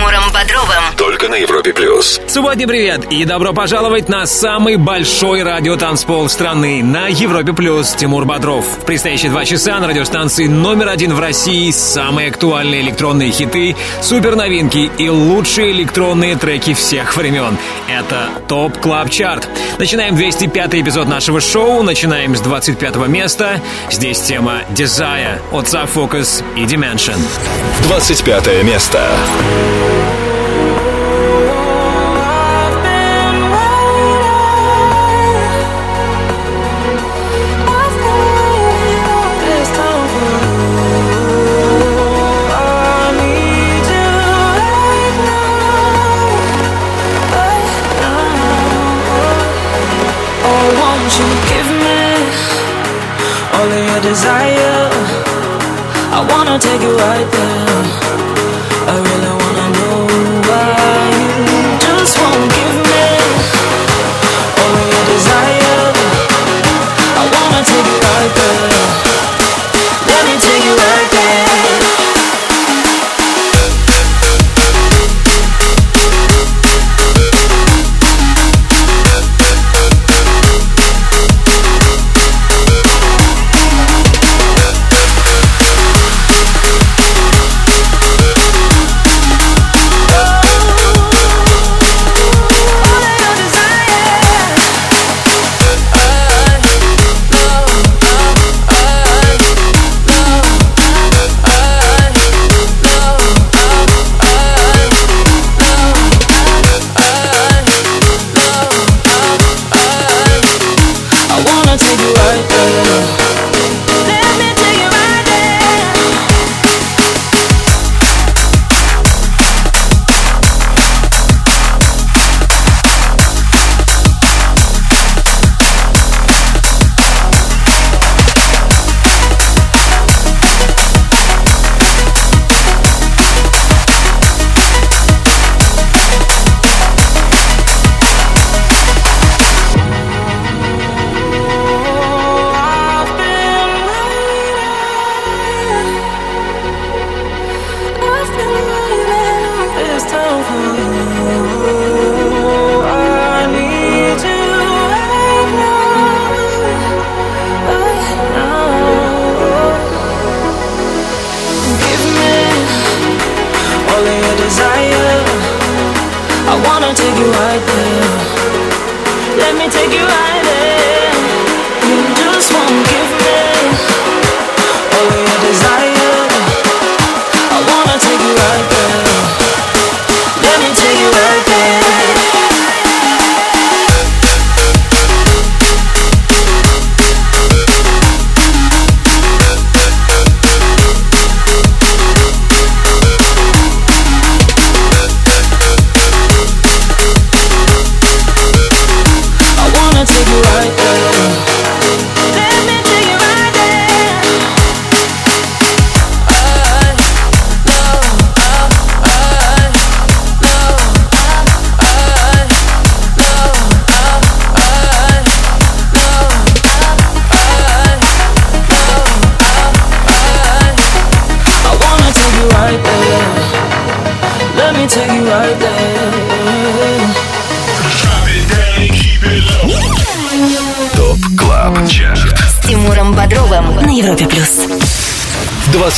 Тимуром Бодровым. Только на Европе Плюс. Субботний привет и добро пожаловать на самый большой радиотанцпол страны на Европе Плюс. Тимур Бодров. В предстоящие два часа на радиостанции номер один в России самые актуальные электронные хиты, супер новинки и лучшие электронные треки всех времен. Это Top Club Chart. Начинаем 205 эпизод нашего шоу. Начинаем с 25 места. Здесь тема Desire от Focus и Dimension. 25 место. Thank you. take you right there. Let me take you right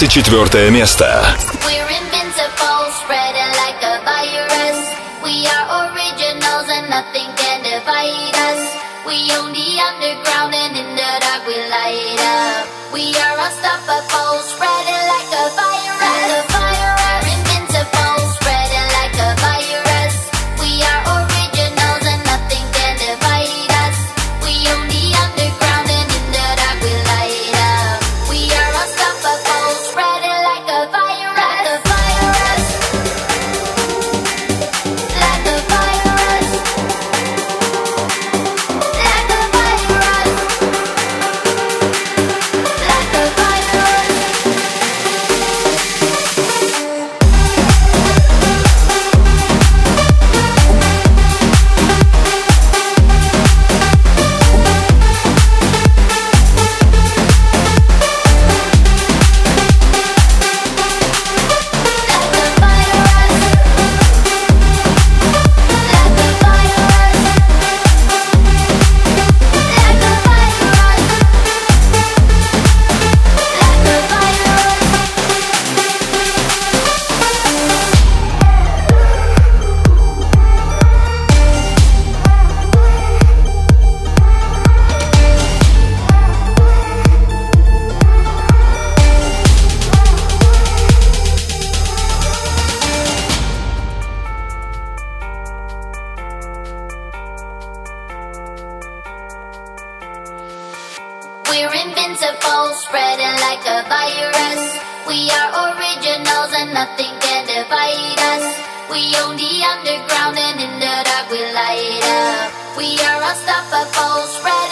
24 место. We are unstoppable, ready.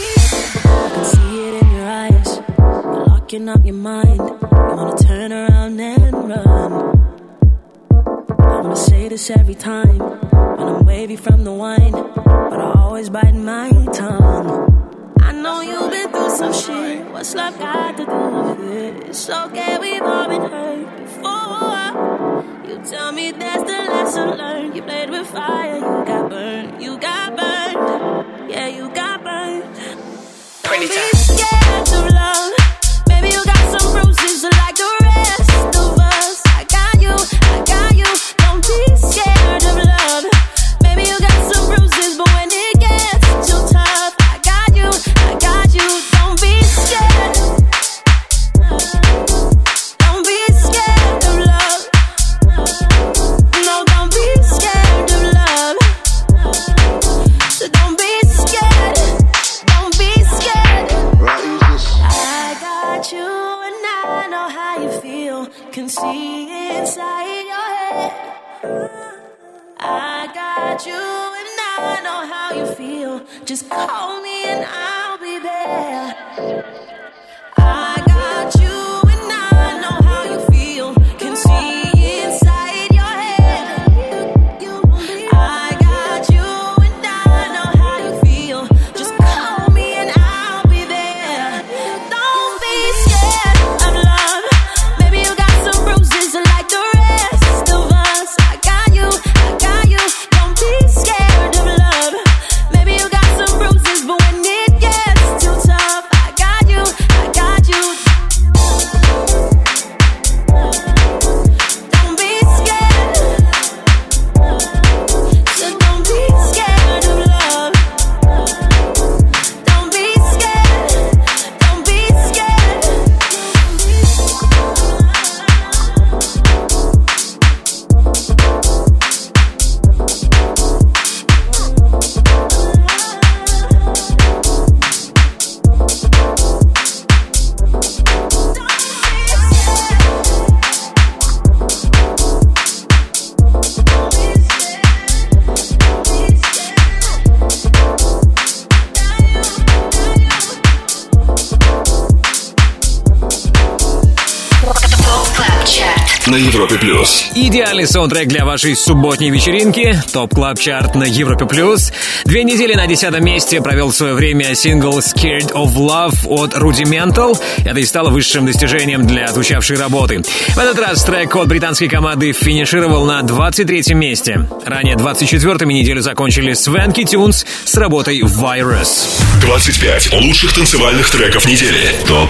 идеальный саундтрек для вашей субботней вечеринки. Top Club Chart на Европе+. плюс. Две недели на десятом месте провел свое время сингл «Scared of Love» от Rudimental. Это и стало высшим достижением для звучавшей работы. В этот раз трек от британской команды финишировал на 23 месте. Ранее 24-м неделю закончили Swanky Tunes с работой «Virus». 25 лучших танцевальных треков недели. Top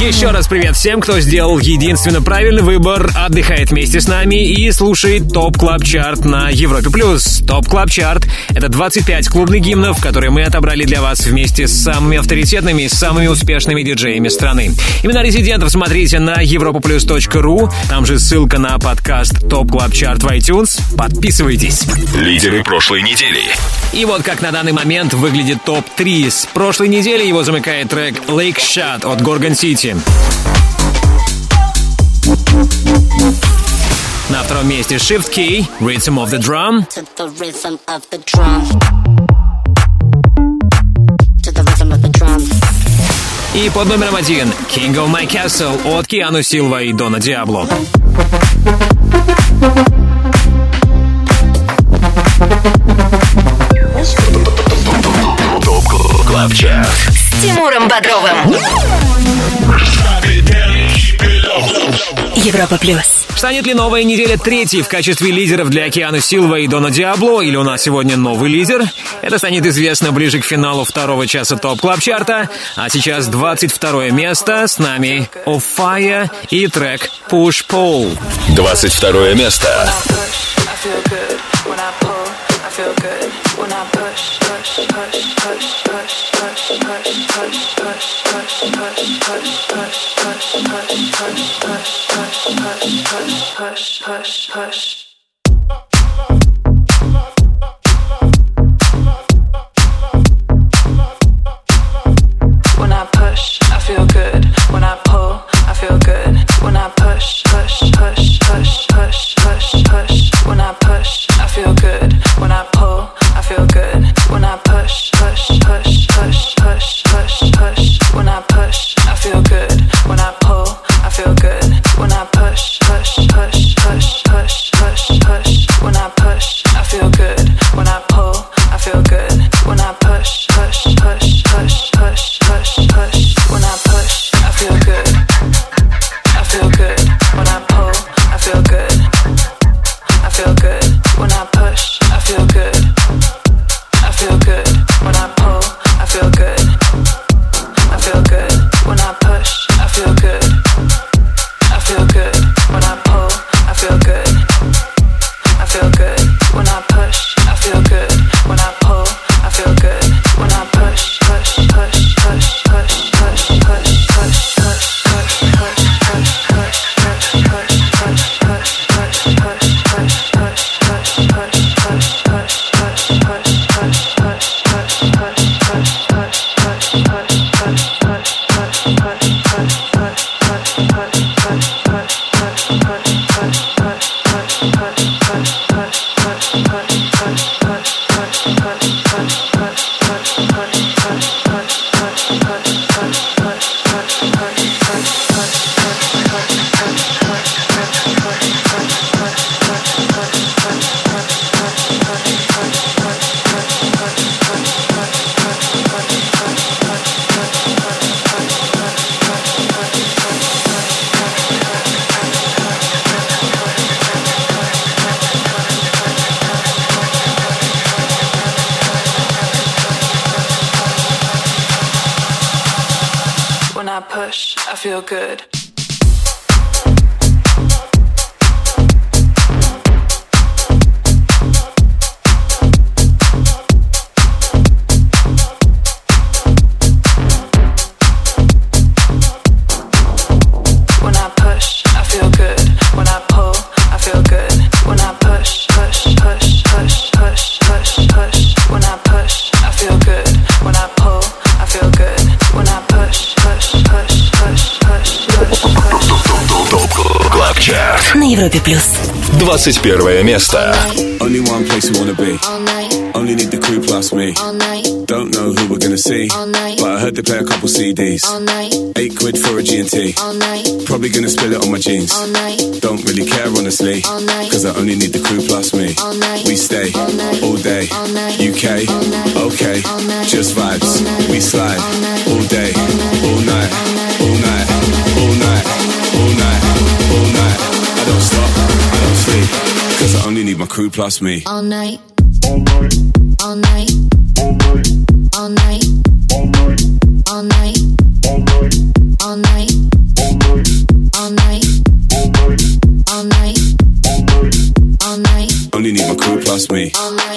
Еще раз привет всем, кто сделал единственно правильный выбор, отдыхает вместе с нами и слушает Top Club Chart на Европе+. плюс. Top Club Chart — это 25 клубных гимнов, которые мы отобрали для вас вместе с самыми авторитетными и самыми успешными диджеями страны. Имена резидентов смотрите на europaplus.ru, там же ссылка на подкаст Top Club Chart в iTunes. Подписывайтесь. Лидеры прошлой недели. И вот как на данный момент выглядит ТОП-3. С прошлой недели его замыкает трек «Lick Shot» от Gorgon City. 2000. На втором месте Shift K3Y, Rhythm of the Drum. И под номером один King of My Castle от Киану Силва и Дона Диабло. С Тимуром Бодровым. Европа плюс. Станет ли новая неделя третьей в качестве лидеров для Океана Силва и Дона Диабло, или у нас сегодня новый лидер? Это станет известно ближе к финалу второго часа Top Club Chart а. А сейчас 22 место. С нами Fire и трек Push Pull. 22 место. push, push, push, push, push. When I push, I feel good. When I 21 место. Only one place we wanna be. All night, Only need the crew plus me. all night, Don't know who we're gonna see. all night, But I heard they play a couple CDs. all night, Eight quid for a G&T. all night, Probably gonna spill it on my jeans. all night, Don't really care honestly. All night. Cause I only need the crew plus me. All night. We stay All night. all day. All night. UK. All night. Okay. All night. Just vibes. All night. We slide All night. all day. All night. need my crew plus me. All night. All night. All night. All night. All night. All night. All night. All night. All night. All night. All night. All night. All night. All night. Only need my crew plus me. All night.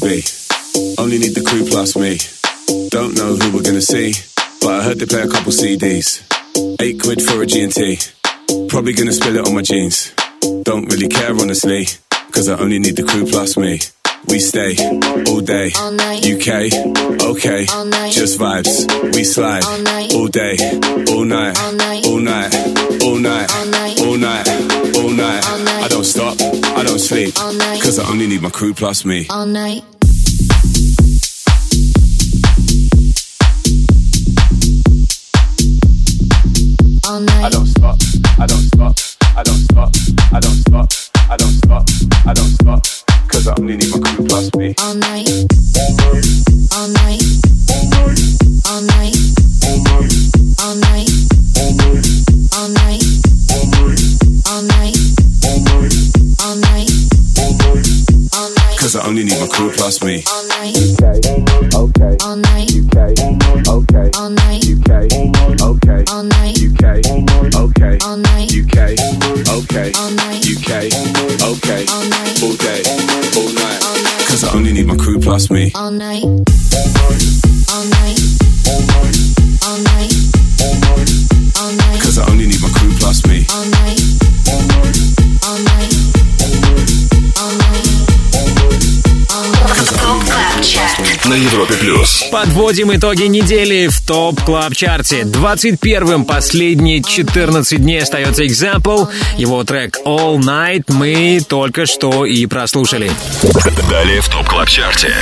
Be. Only need the crew plus me. Don't know who we're gonna see, but I heard they play a couple CDs. Eight quid for a G&T. Probably gonna spill it on my jeans. Don't really care honestly, cause I only need the crew plus me. We stay all day, All night. UK, okay, just vibes. We slide All all day, all night, All night. all night, all night, All night. all night. I don't stop, don't sleep, cause I only need my crew plus me. All night. All night. I don't stop, I don't stop, I don't stop, I don't stop, I don't stop, I don't stop, cause I only need my crew plus me. All night. All night. All night. All night. All Cause I only need my crew plus me. All night. UK, okay, All night. UK, okay, All night. UK, okay, All night. UK, okay, All night. UK, okay, All night. UK, okay, All night. all day, all night. Cause I only need my crew plus me. All night. На Европе плюс. Подводим итоги недели в Top Club Chart е. 21-м последние 14 дней остается Example. Его трек All Night мы только что и прослушали. Далее в Top Club Chart е.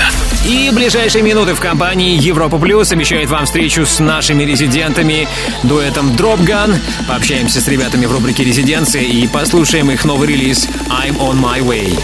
И ближайшие минуты в компании Европа Плюс обещает вам встречу с нашими резидентами, дуэтом Dropgun. Пообщаемся с ребятами в рубрике «Резиденция» и послушаем их новый релиз I'm On My Way.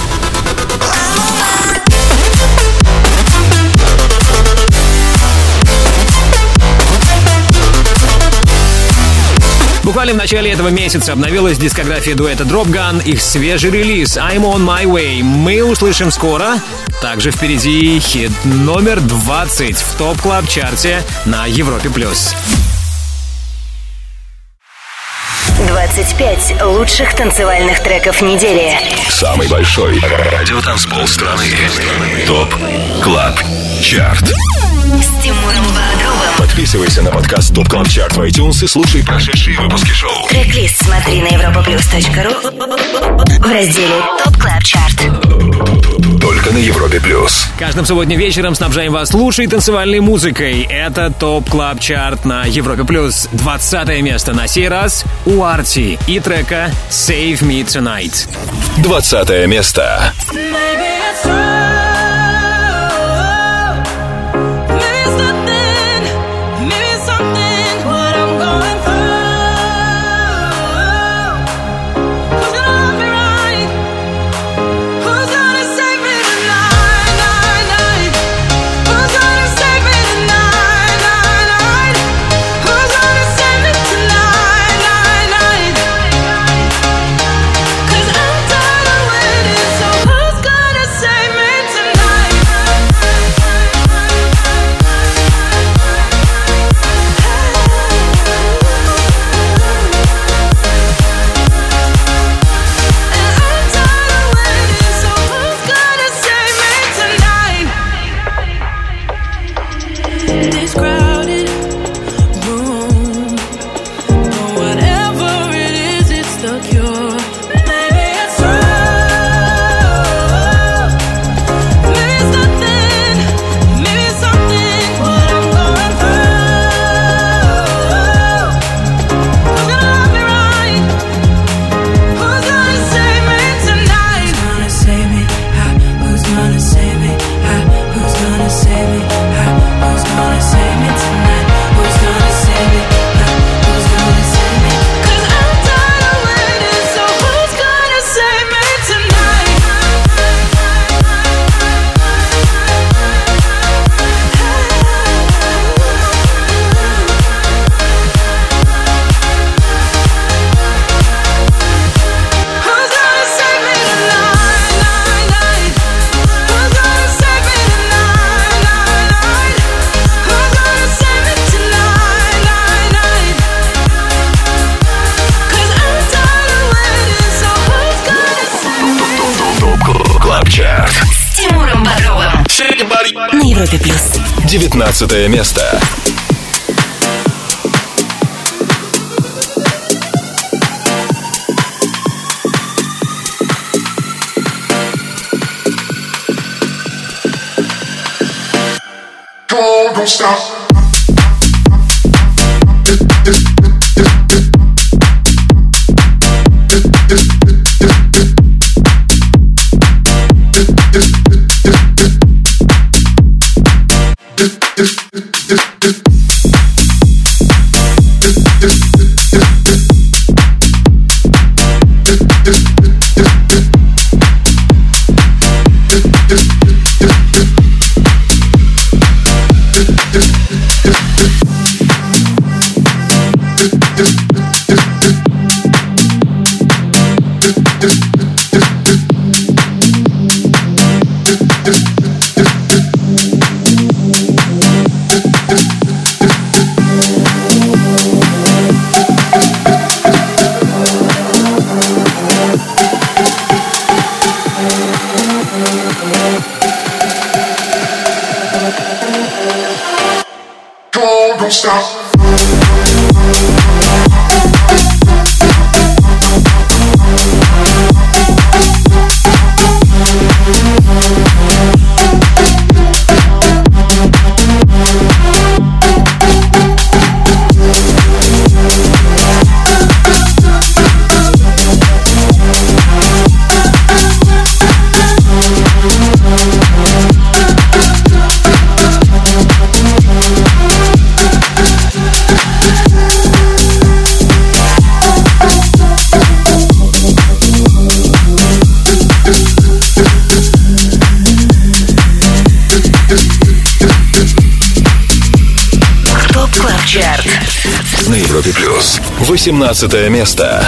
Буквально в начале этого месяца обновилась дискография дуэта Dropgun, их свежий релиз I'm On My Way. Мы услышим скоро. Также впереди хит номер 20 в Top Club Chart е на Европе+. плюс. 25 лучших танцевальных треков недели. Самый большой радиотанцпол страны. Top Club Chart. С Тимуром. Подписывайся на подкаст Top Club Chart в iTunes и слушай прошедшие выпуски шоу. Трек-лист смотри на europaplus.ru в разделе Top Club Chart. Только на Европе плюс. Каждым субботним вечером снабжаем вас лучшей танцевальной музыкой. Это Top Club Chart на Европе плюс. 20 место на сей раз у Arty и трека Save Me Tonight. 20 место. Maybe it's 19 место. don't stop. Чарт. 18 место.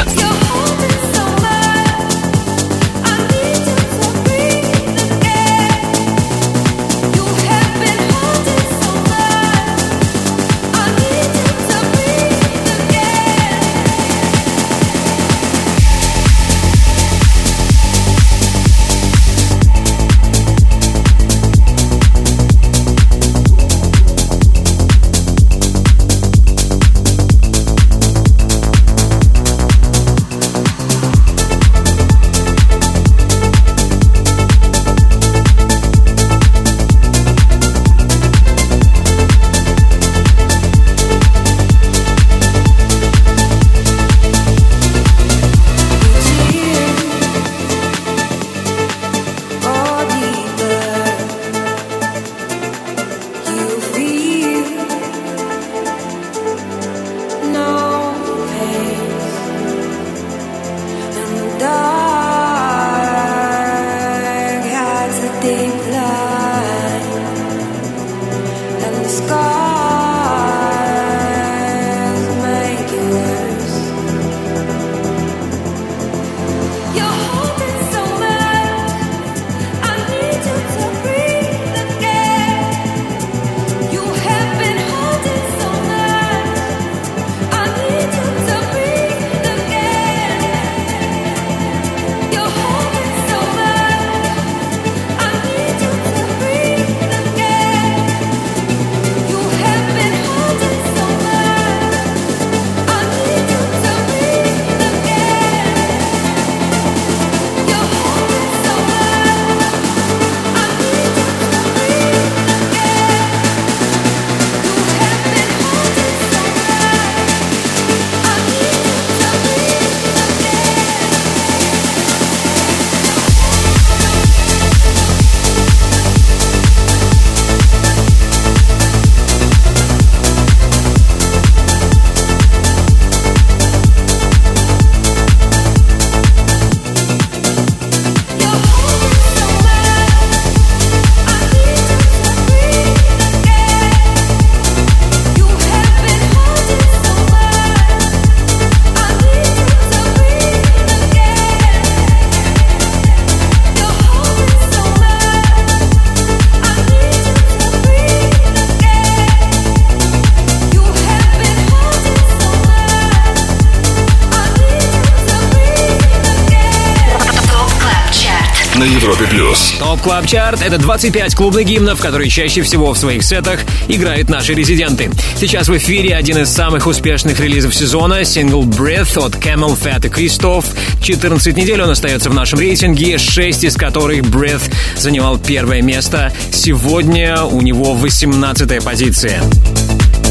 Club Chart — это 25 клубных гимнов, которые чаще всего в своих сетах играют наши резиденты. Сейчас в эфире один из самых успешных релизов сезона — сингл Breath от CamelPhat и Кристоф. 14 недель он остается в нашем рейтинге, 6 из которых Breath занимал первое место. Сегодня у него 18 позиция.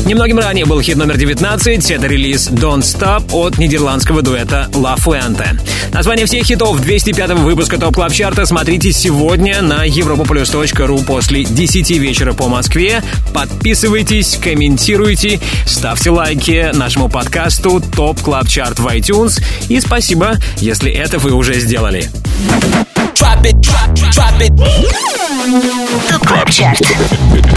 Немногим ранее был хит номер 19. Это релиз Don't Stop от нидерландского дуэта La Fuente. Название всех хитов 205 выпуска Top Club Chart а смотрите сегодня на europaplus.ru после 10 вечера по Москве. Подписывайтесь, комментируйте, ставьте лайки нашему подкасту Top Club Chart в iTunes. И спасибо, если это вы уже сделали. Drop it, drop, drop it. Top Club Chart.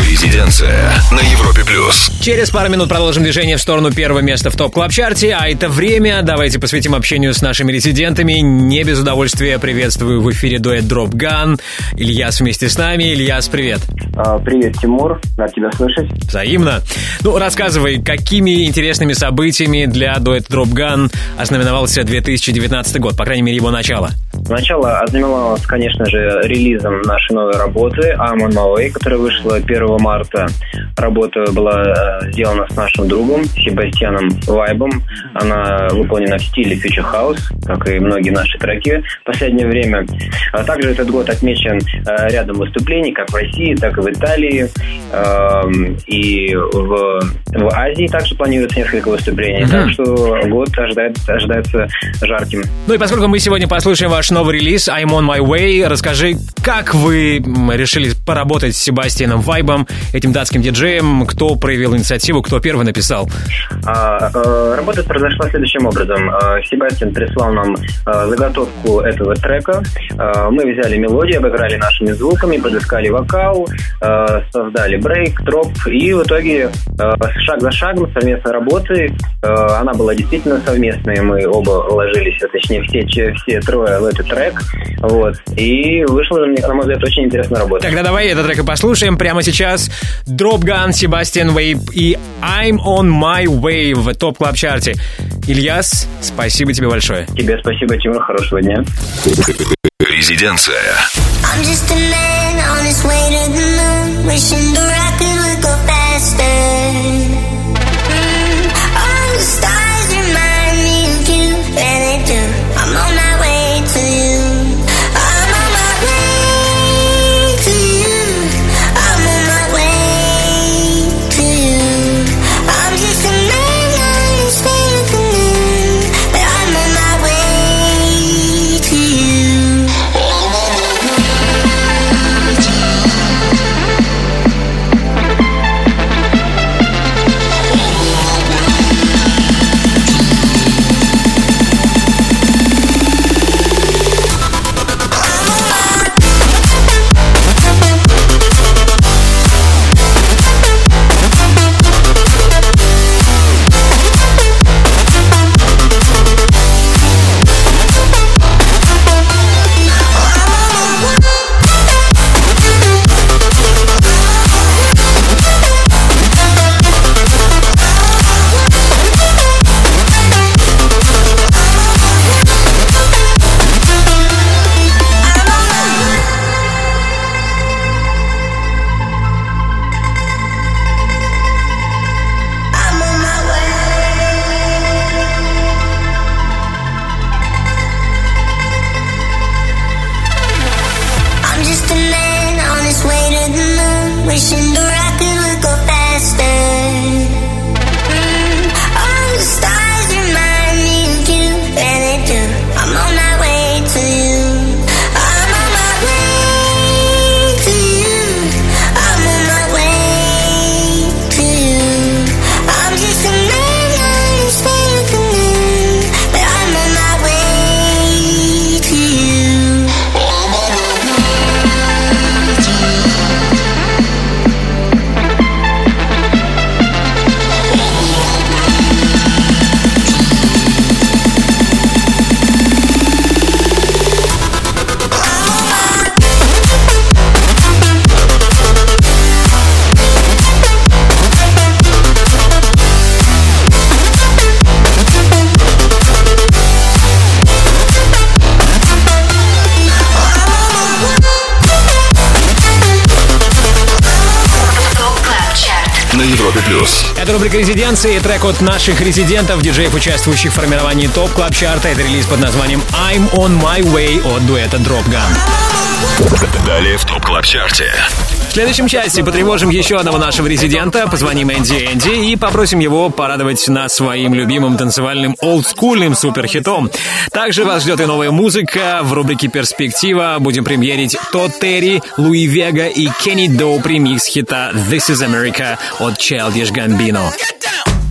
Резиденция на Европе плюс. Через пару минут продолжим движение в сторону первого места в Top Club Chart е а это время давайте посвятим общению с нашими резидентами. Не без удовольствия приветствую в эфире дуэт Dropgun. Ильяс вместе с нами. Ильяс, привет. А, Привет, Тимур. Рад тебя слышать. Взаимно. Ну, рассказывай, какими интересными событиями для дуэта Drop Gun ознаменовался 2019 год, по крайней мере, его начало? Начало ознаменовалось, конечно же, релизом нашей новой работы I'm on my way, которая вышла 1 марта. Работа была э, сделана с нашим другом Себастьяном Вайбом. Она выполнена в стиле Future House, как и многие наши треки в последнее время. А также этот год отмечен э, рядом выступлений, как в России, так и в Италии. Эм, И в, в Азии также планируется несколько выступлений. Мгм. Так что год ожидает, ожидается жарким. Ну и поскольку мы сегодня послушаем ваш новый релиз I'm on my way, расскажи, как вы решили поработать с Себастьяном Вайбом, этим датским диджеем, кто проявил инициативу, кто первый написал? А, э, Работа произошла следующим образом. Э, Себастьян прислал нам э, заготовку этого трека. Мы взяли мелодию, обыграли нашими звуками, подыскали вокал, создали брейк, дроп. И в итоге шаг за шагом совместной работы, она была действительно совместной, мы оба вложились, а точнее все, все трое в этот трек. Вот. И вышла, на мой взгляд, очень интересная работа. Тогда давай этот трек и послушаем прямо сейчас. Drop Gun, Себастьян Вейп и I'm on my way в топ клаб чарте Ильяс, спасибо тебе большое. Тебе спасибо, Тимур, хорошего дня. Резиденция. I'm just a man on his way to the moon, wishing the rocket would go faster. Это рубрика «Резиденции» и трек от наших резидентов, диджеев, участвующих в формировании Top Club Chart а Это релиз под названием «I'm on my way» от дуэта Dropgun. Далее в Top Club Chart е. В следующем части потревожим еще одного нашего резидента, позвоним Энди Энди и попросим его порадовать нас своим любимым танцевальным олдскульным суперхитом. Также вас ждет и новая музыка. В рубрике «Перспектива» будем премьерить Todd Terry, Louie Vega и Kenny Dope ремикс хита «This is America» от Childish Gambino. О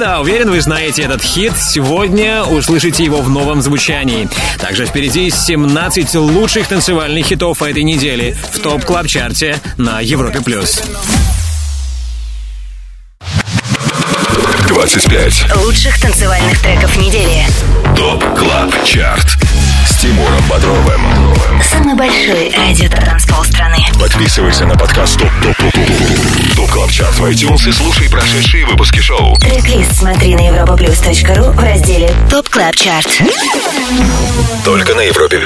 да, уверен, вы знаете этот хит. Сегодня услышите его в новом звучании. Также впереди 17 лучших танцевальных хитов этой недели в Top Club Chart е на Европе+. плюс. 25. Лучших танцевальных треков недели. Top Club Chart. Тимуром Бодровым. Самый большой радио-танцпол страны. Подписывайся на подкаст Top Top Top Top Top Club Chart в iTunes и слушай прошедшие выпуски шоу. Трек-лист смотри на europaplus.ru в разделе Top Club Chart. Только на Европе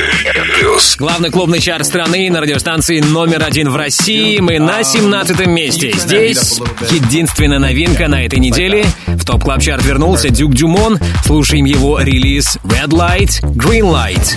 Плюс. Главный клубный чарт страны на радиостанции номер один в России. Мы на 17 месте. Здесь единственная новинка на этой неделе. В Top Club Chart вернулся Duke Dumont. Слушаем его релиз Red Light, Green Light.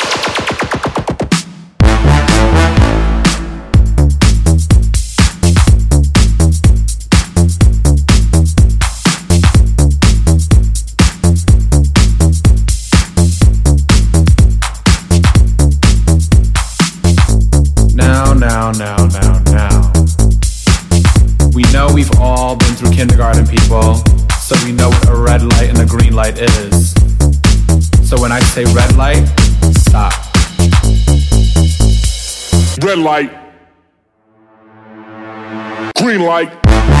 Now, now. We know we've all been through kindergarten, people, so we know what a red light and a green light is. So when I say red light, stop. Red light. Green light.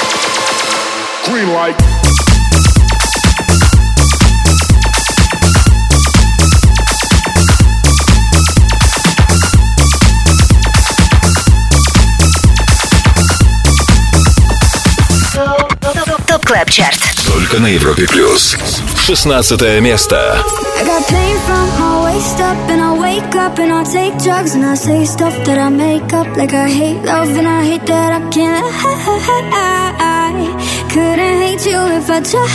Green light. ТОП Клаб Чарт. Только на Европе Плюс. 16 место. I got pain from my waist up and I wake up and I take drugs and I say stuff that I make up like I hate love and I hate that I can't lie. Couldn't hate you if I tried.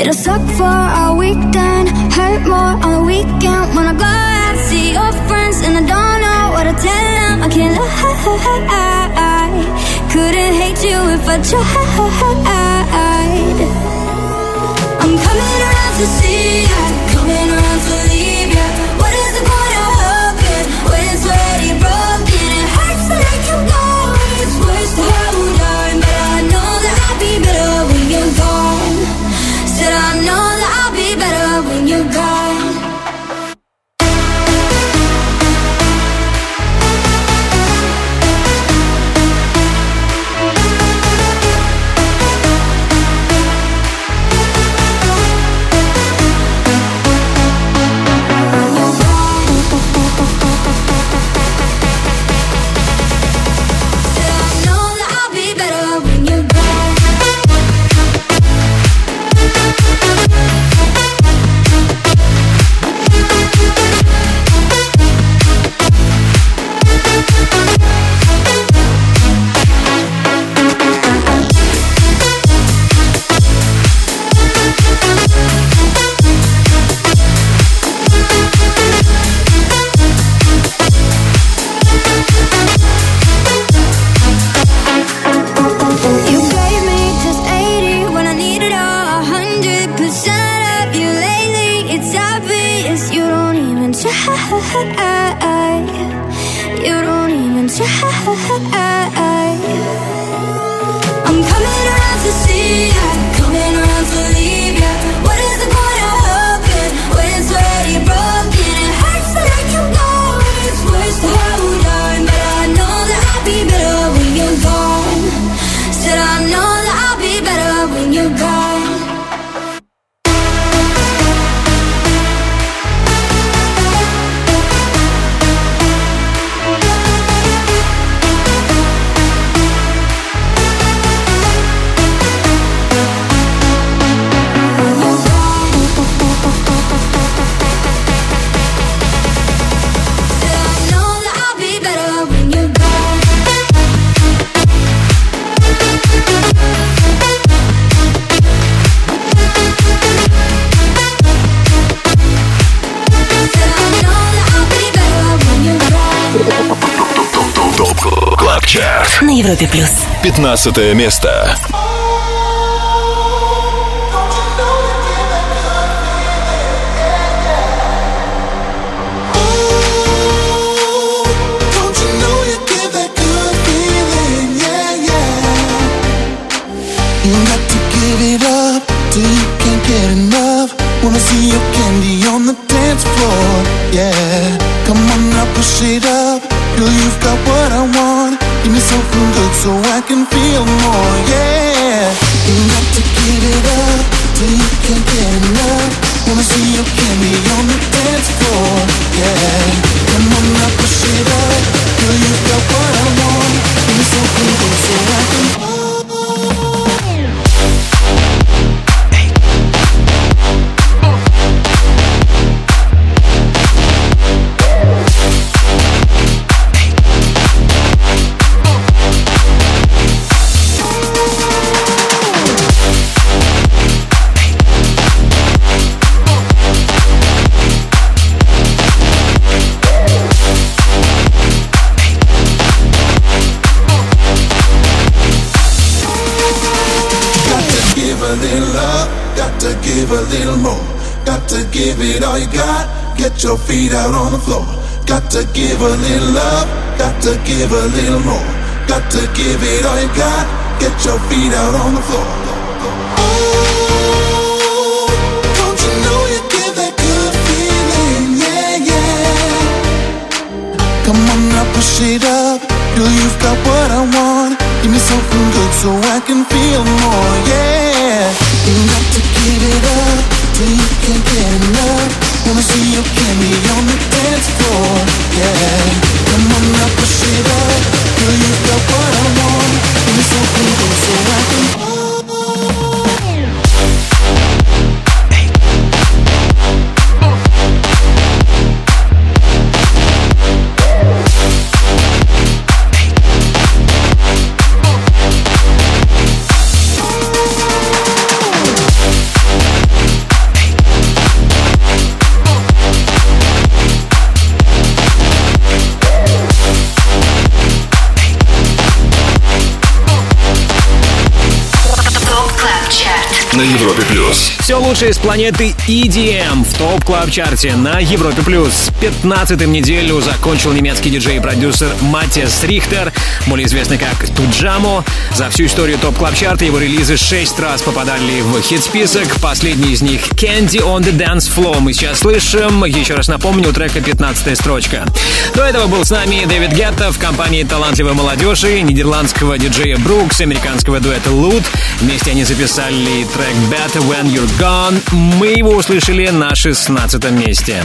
It'll suck for a weekend, hurt more on the weekend when I go out see your friends and I don't know what to tell them. I can't lie. Couldn't hate you if I tried. I'm coming around to see ya, coming around to 15 место. Enough, wanna see you I can feel more. Yeah. You got to give it up till you can't get enough. Wanna give a little love, got to give a little more. Got to give it all you got, get your feet out on the floor. Oh, don't you know you give that good feeling? Yeah, yeah. Come on push it up. Girl, you've got what I want. Give me something good so I can feel more. Yeah. You got to give it up till you can't get enough. Wanna see your candy on the dance floor yeah. Лучшее из планеты EDM в топ клаб чарте на Европе плюс. 15-м неделю закончил немецкий диджей и продюсер Матиас Рихтер, более известный как Туджамо. За всю историю топ клаб чарта его релизы 6 раз попадали в хит-список. Последний из них Candy on the Dance Floor мы сейчас слышим. Еще раз напомню, у трека 15 строчка. До этого был с нами Дэвид Гетта в компании талантливой молодежи, нидерландского диджея Брукс, американского дуэта Лут. Вместе они записали трек Better When You're Gone. Мы его услышали на 16 месте.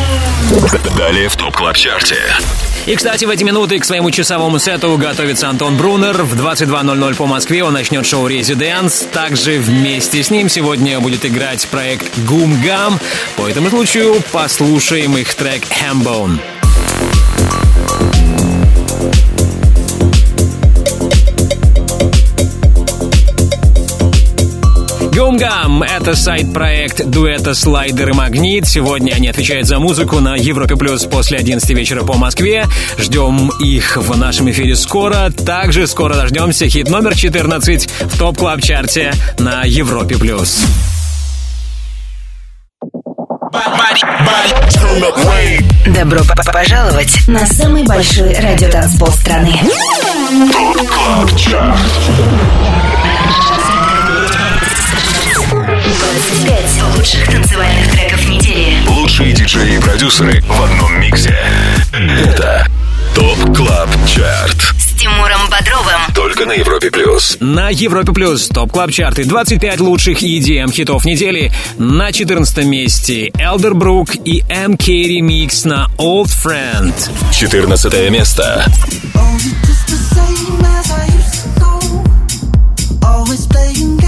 Далее в ТОП КЛАБ ЧАРТе. И, кстати, в эти минуты к своему часовому сету готовится Антон Брунер. В 22.00 по Москве он начнет шоу «Резиденс». Также вместе с ним сегодня будет играть проект «Гум Гам». По этому случаю послушаем их трек «Hambone». Гумгам — это сайт-проект дуэта «Слайдер» и «Магнит». Сегодня они отвечают за музыку на Европе Плюс после 11 вечера по Москве. Ждем их в нашем эфире скоро. Также скоро дождемся хит номер 14 в топ клаб чарте на Европе Плюс. Добро пожаловать на самый большой радиотанцпол страны. ТОП КЛАБ лучших танцевальных треков недели. Лучшие диджеи и продюсеры в одном миксе. Это ТОП КЛАБ ЧАРТ. С Тимуром Бодровым. Только на Европе Плюс. На Европе Плюс топ клаб чарты 25 лучших EDM хитов недели. На 14 месте Elderbrook и MK Remix на Old Friend. 14 место. Always playing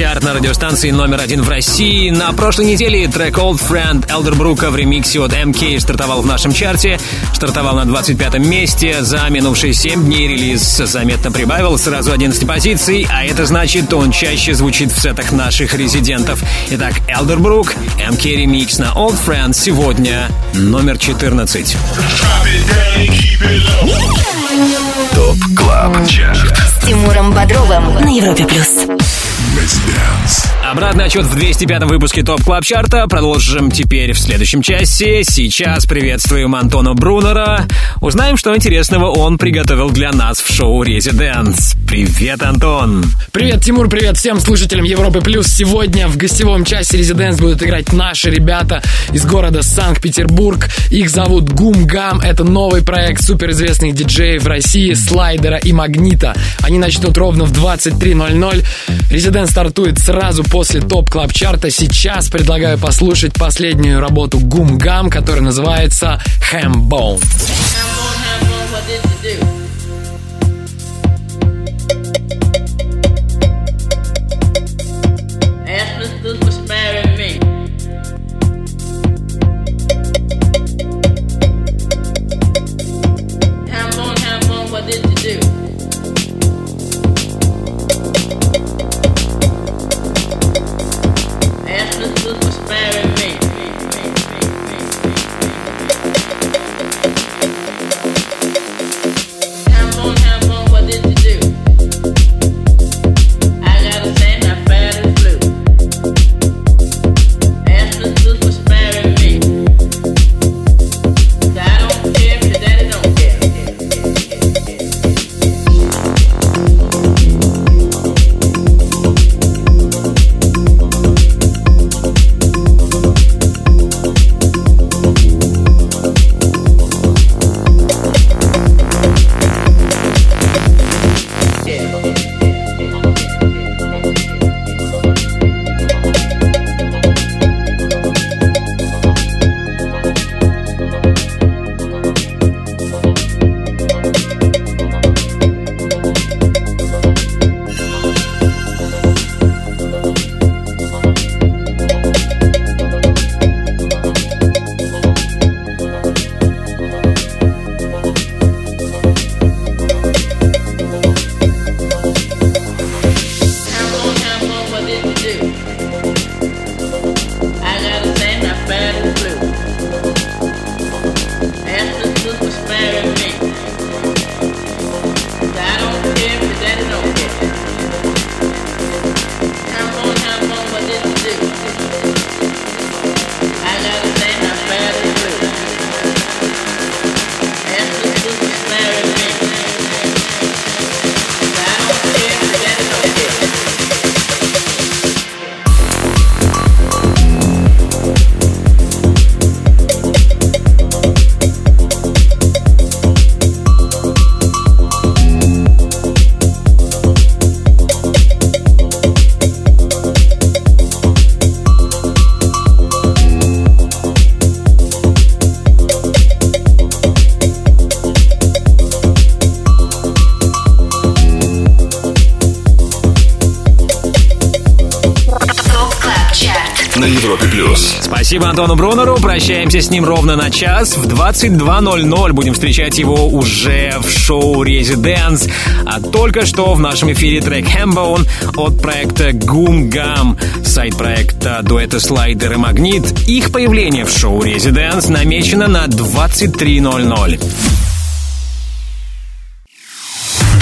Чарт на радиостанции номер один в России. На прошлой неделе трек Old Friend Элдербрука в ремиксе от MK стартовал в нашем чарте. Стартовал на 25 месте. За минувшие 7 дней релиз заметно прибавил сразу 11 позиций, а это значит, он чаще звучит в сетах наших резидентов. Итак, Элдербрук, MK ремикс на Old Friend сегодня номер 14. Top Club Chart. С Тимуром Бодровым на Европе плюс. Обратный отсчет в 205-м выпуске Top Club Chart а продолжим теперь в следующем часе. Сейчас приветствуем Антона Брунера. Узнаем, что интересного он приготовил для нас в шоу «Residence». Привет, Антон! Привет, Тимур, привет всем слушателям Европы Плюс. Сегодня в гостевом часе Residence будут играть наши ребята из города Санкт-Петербург. Их зовут Гум Гам. Это новый проект суперизвестных диджеев в России, Слайдера и Магнита. Они начнут ровно в 23.00. Резиденс стартует сразу после топ клаб чарта. Сейчас предлагаю послушать последнюю работу Гум Гам, которая называется Hambone. Ask Спасибо Антону Брунеру. Прощаемся с ним ровно на час. В 22.00 будем встречать его уже в шоу «Резиденс». А только что в нашем эфире трек «Hambone» от проекта «Гум Гам», сайт проекта дуэта «Слайдер» и «Магнит». Их появление в шоу «Резиденс» намечено на 23.00.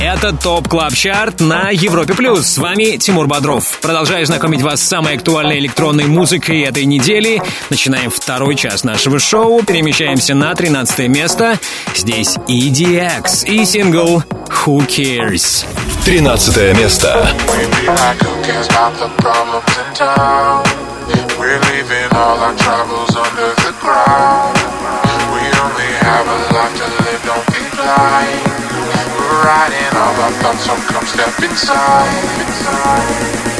Это Top Club Chart на Европе Плюс. С вами Тимур Бодров. Продолжаю знакомить вас с самой актуальной электронной музыкой этой недели. Начинаем второй час нашего шоу. Перемещаемся на 13 место. Здесь EDX и сингл Who Cares. 13 место. We like who cares about the problems in town? We're leaving all our troubles under the ground. We only have a life to live, don't be blind. Riding all our thoughts, so come step inside. We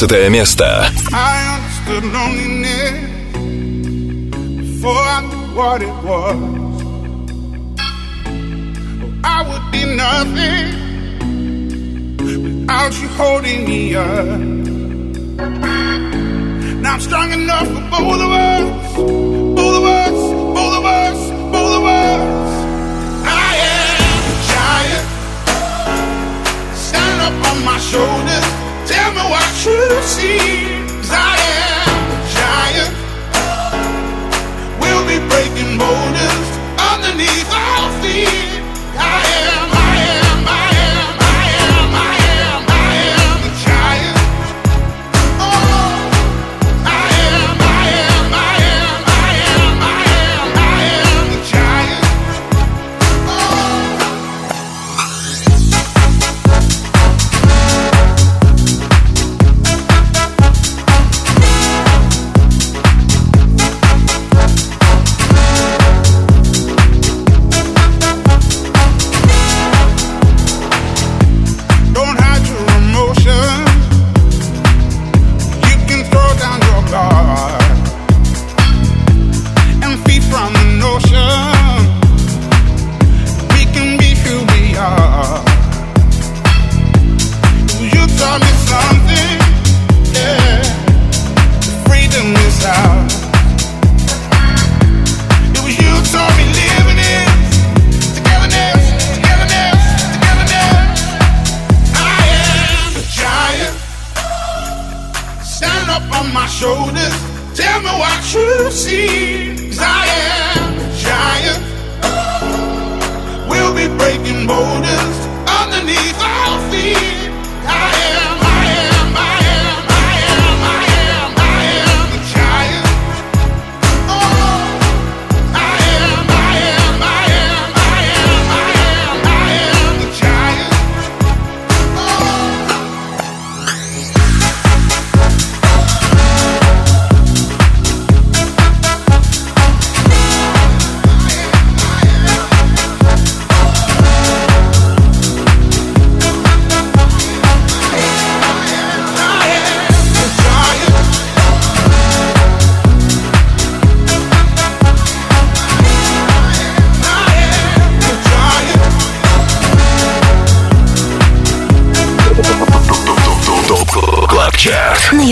15 место. Without you holding me up. Now I'm strong enough for both of us, both of us, both of us, both of us. I am a giant. Stand up on my shoulders you see.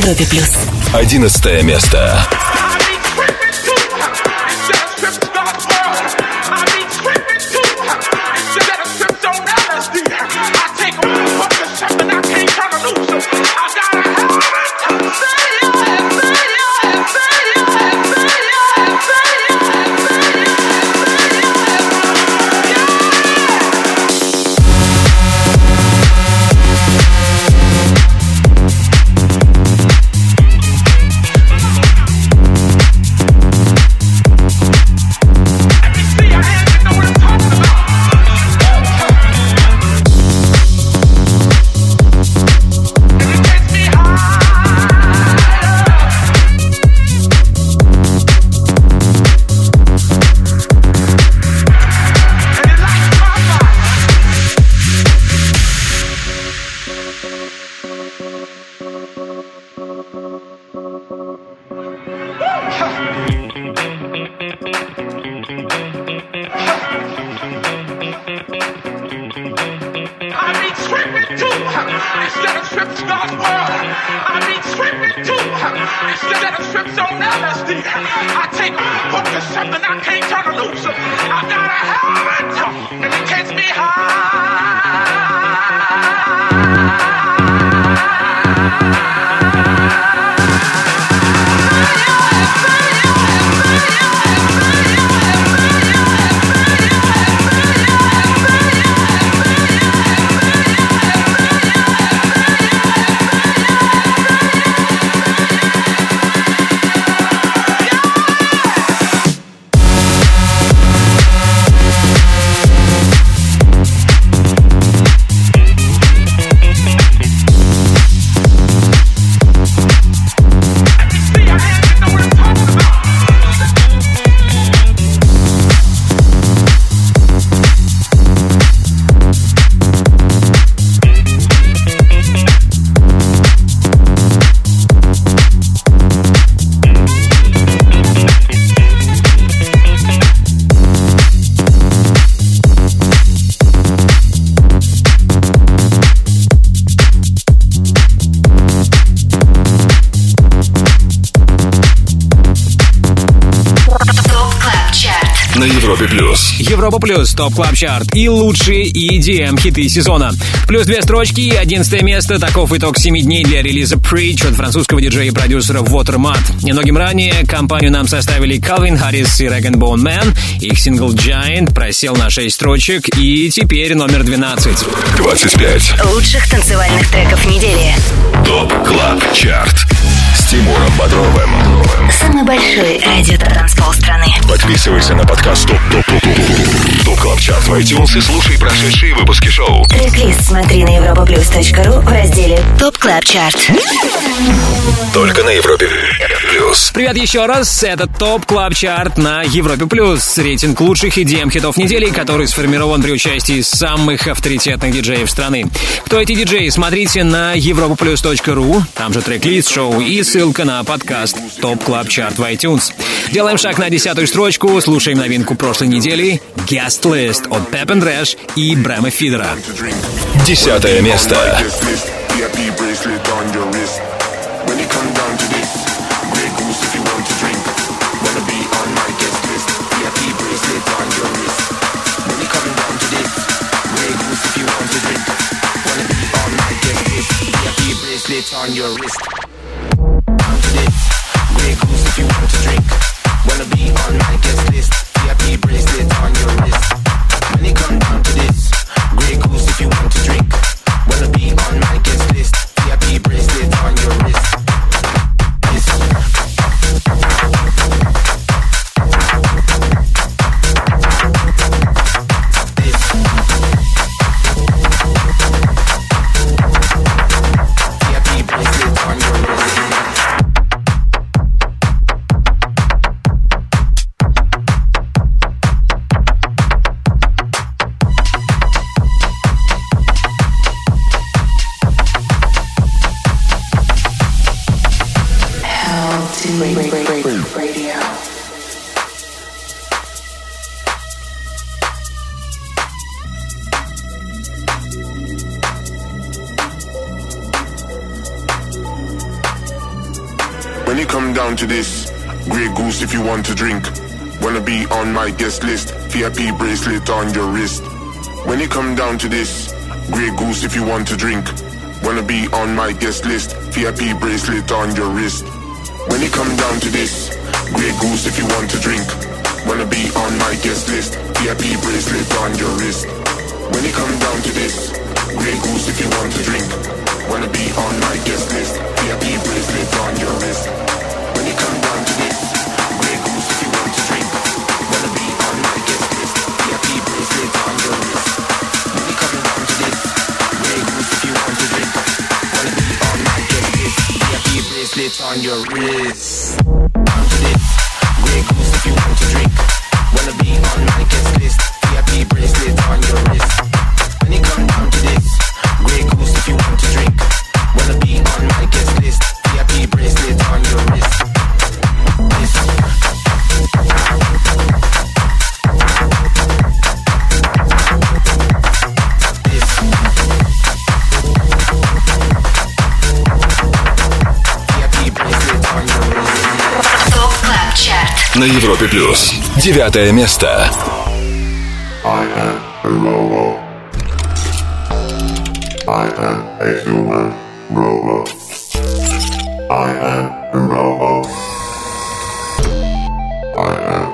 Европе плюс. Одиннадцатое место. Европа Плюс, Top Club Chart и лучшие EDM хиты сезона. Плюс две строчки и одиннадцатое место. Таков итог семи дней для релиза Preach от французского диджея и продюсера Watermat. Немногим ранее компанию нам составили Calvin Harris и Rag'n'Bone Man. Их сингл Giant просел на 6 строчек и теперь номер 12. 25. Лучших танцевальных треков недели. Top Club Chart. Тимуром Бодровым. Самый большой радио-танцпол страны. Подписывайся на подкаст Top Top Top Top Top Club Chart в iTunes и слушай прошедшие выпуски шоу. Трек-лист смотри на europaplus.ru в разделе Top Club Chart. Только на Европе Плюс. Привет еще раз, это Top Club Chart на Европе Плюс. Рейтинг лучших EDM хитов недели, который сформирован при участии самых авторитетных диджеев страны. Кто эти диджеи, смотрите на europaplus.ru, там же трек-лист шоу и ссылка на подкаст Top Club Chart в iTunes. Делаем шаг на десятую строчку, слушаем новинку прошлой недели Guest List от Pep and Dash и Брэма Фидера. Десятое место. VIP bracelet on your wrist. When it come down to this, Grey Goose if you want to drink. Wanna be on my guest list, VIP bracelet on your wrist. When it come down to this, Grey Goose if you want to drink. Wanna be on my guest list, VIP bracelet on your wrist. When it come down to this, Grey Goose if you want to drink. Wanna be on my guest list, VIP bracelet on your wrist. Bracelet on your wrist. Down to this, Grey Goose if you want to drink. Wanna be on my guest list, VIP bracelet on your wrist. На Европе плюс. Девятое место. I am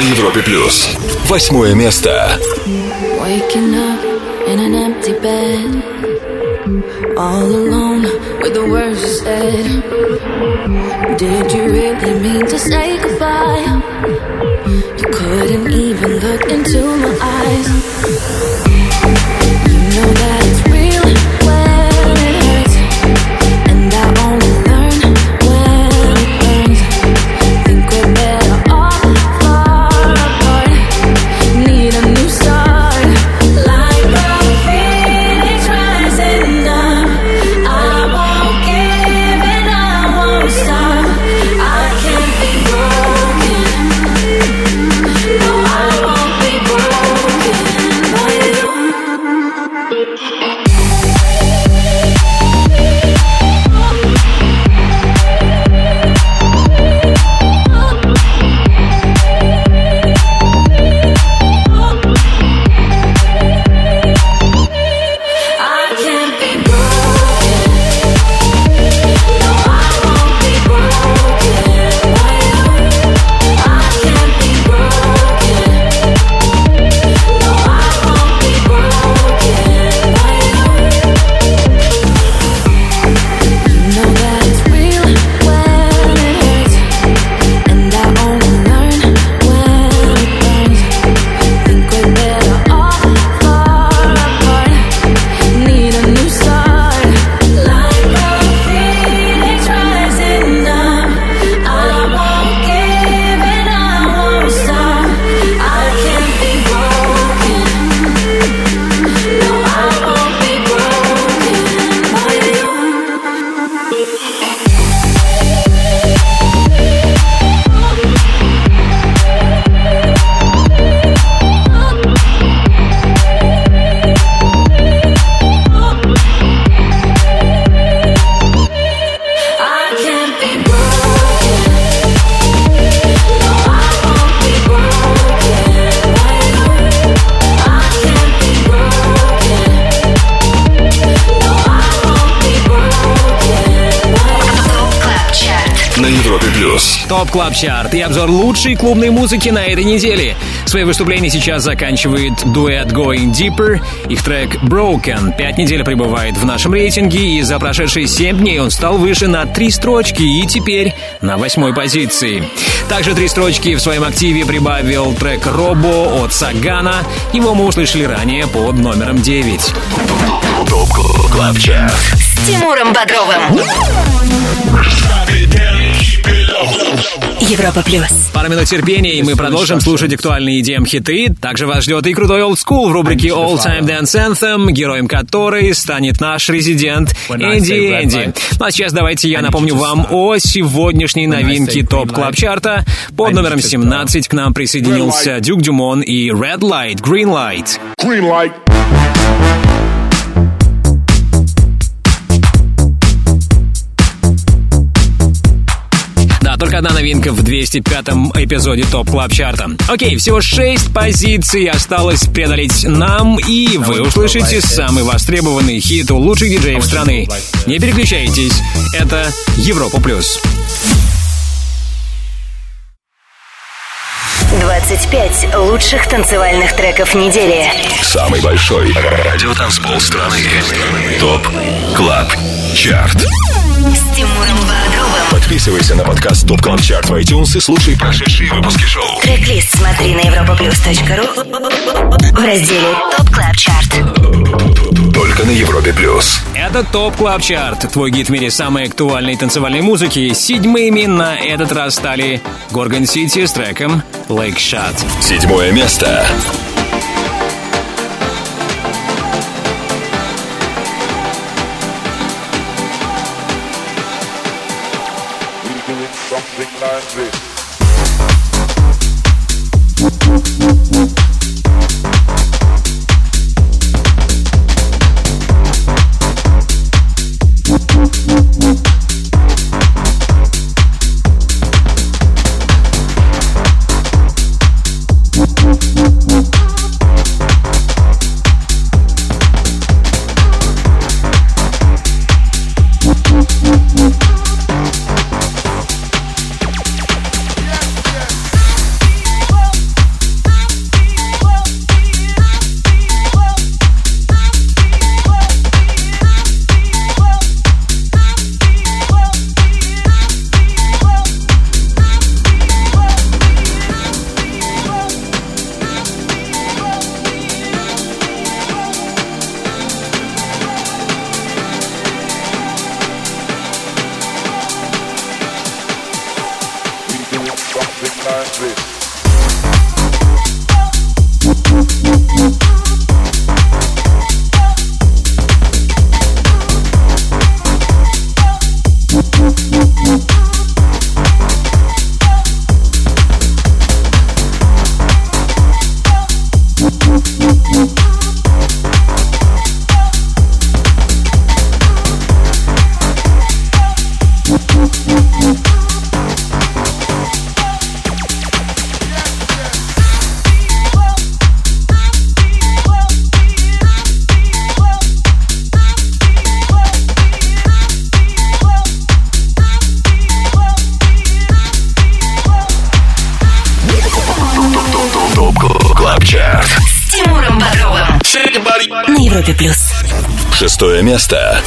Европе плюс. Восьмое место. Waking up in an empty bed. all alone with the words you said. Did you really mean to say goodbye? You couldn't even look into my eyes. Top Club Chart и обзор лучшей клубной музыки на этой неделе. Свои выступления сейчас заканчивает дуэт Going Deeper. Их трек Broken пять недель пребывает в нашем рейтинге, и за прошедшие семь дней он стал выше на три строчки и теперь на восьмой позиции. Также три строчки в своем активе прибавил трек Робо от Сагана. Его мы услышали ранее под номером 9. Top Club Chart. С Тимуром Бодровым. Европа плюс. Пара минут терпения, и мы продолжим слушать актуальные EDM-хиты. Также вас ждет и крутой Old School в рубрике All Time Dance Anthem, героем которой станет наш резидент Энди Энди. Ну а сейчас давайте я напомню вам о сегодняшней новинке Top Club Chart а. Под номером 17 к нам присоединился Duke Dumont и Red Light, Green Light. Green light. Одна новинка в 205-м эпизоде Top Club Chart а. Окей, всего 6 позиций осталось преодолеть нам, и вы услышите самый востребованный хит у лучших диджеев страны. Не переключайтесь, это Европа Плюс. 25 лучших танцевальных треков недели. Самый большой радиотанцпол страны. Топ Club Chart. С Тимуром Бодровым. Подписывайся на подкаст Top Club Chart в iTunes и слушай прошедшие выпуски шоу. Трек-лист смотри на europaplus.ru в разделе Top Club Chart. Только на Европе плюс. Это Top Club Chart, твой гид в мире самой актуальной танцевальной музыки. Седьмыми на этот раз стали Gorgon City с треком Lick Shot. Седьмое место. This. Европе плюс. Шестое место.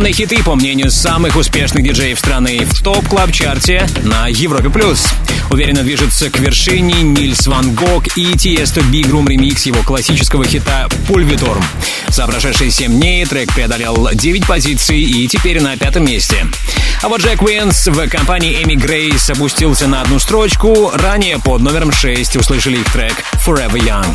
Электронные хиты, по мнению самых успешных диджеев страны, в Top Club Chart е на Европе плюс. Уверенно движется к вершине Nils van Gogh и Tiësto Big Room ремикс его классического хита «Pulverturm». За прошедшие 7 дней трек преодолел 9 позиций и теперь на пятом месте. А вот Jack Wins в компании Amy Grace опустился на одну строчку. Ранее под номером 6 услышали их трек «Forever Young».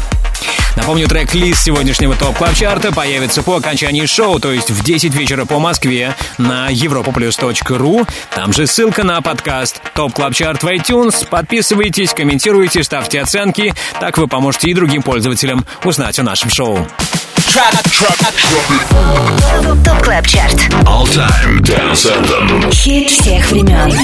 Напомню, трек-лист сегодняшнего Top Club Chart а появится по окончании шоу, то есть в 10 вечера по Москве на europaplus.ru. Там же ссылка на подкаст Top Club Chart в iTunes. Подписывайтесь, комментируйте, ставьте оценки. Так вы поможете и другим пользователям узнать о нашем шоу. Top Club Chart All Time Dance Anthem. Хит всех времен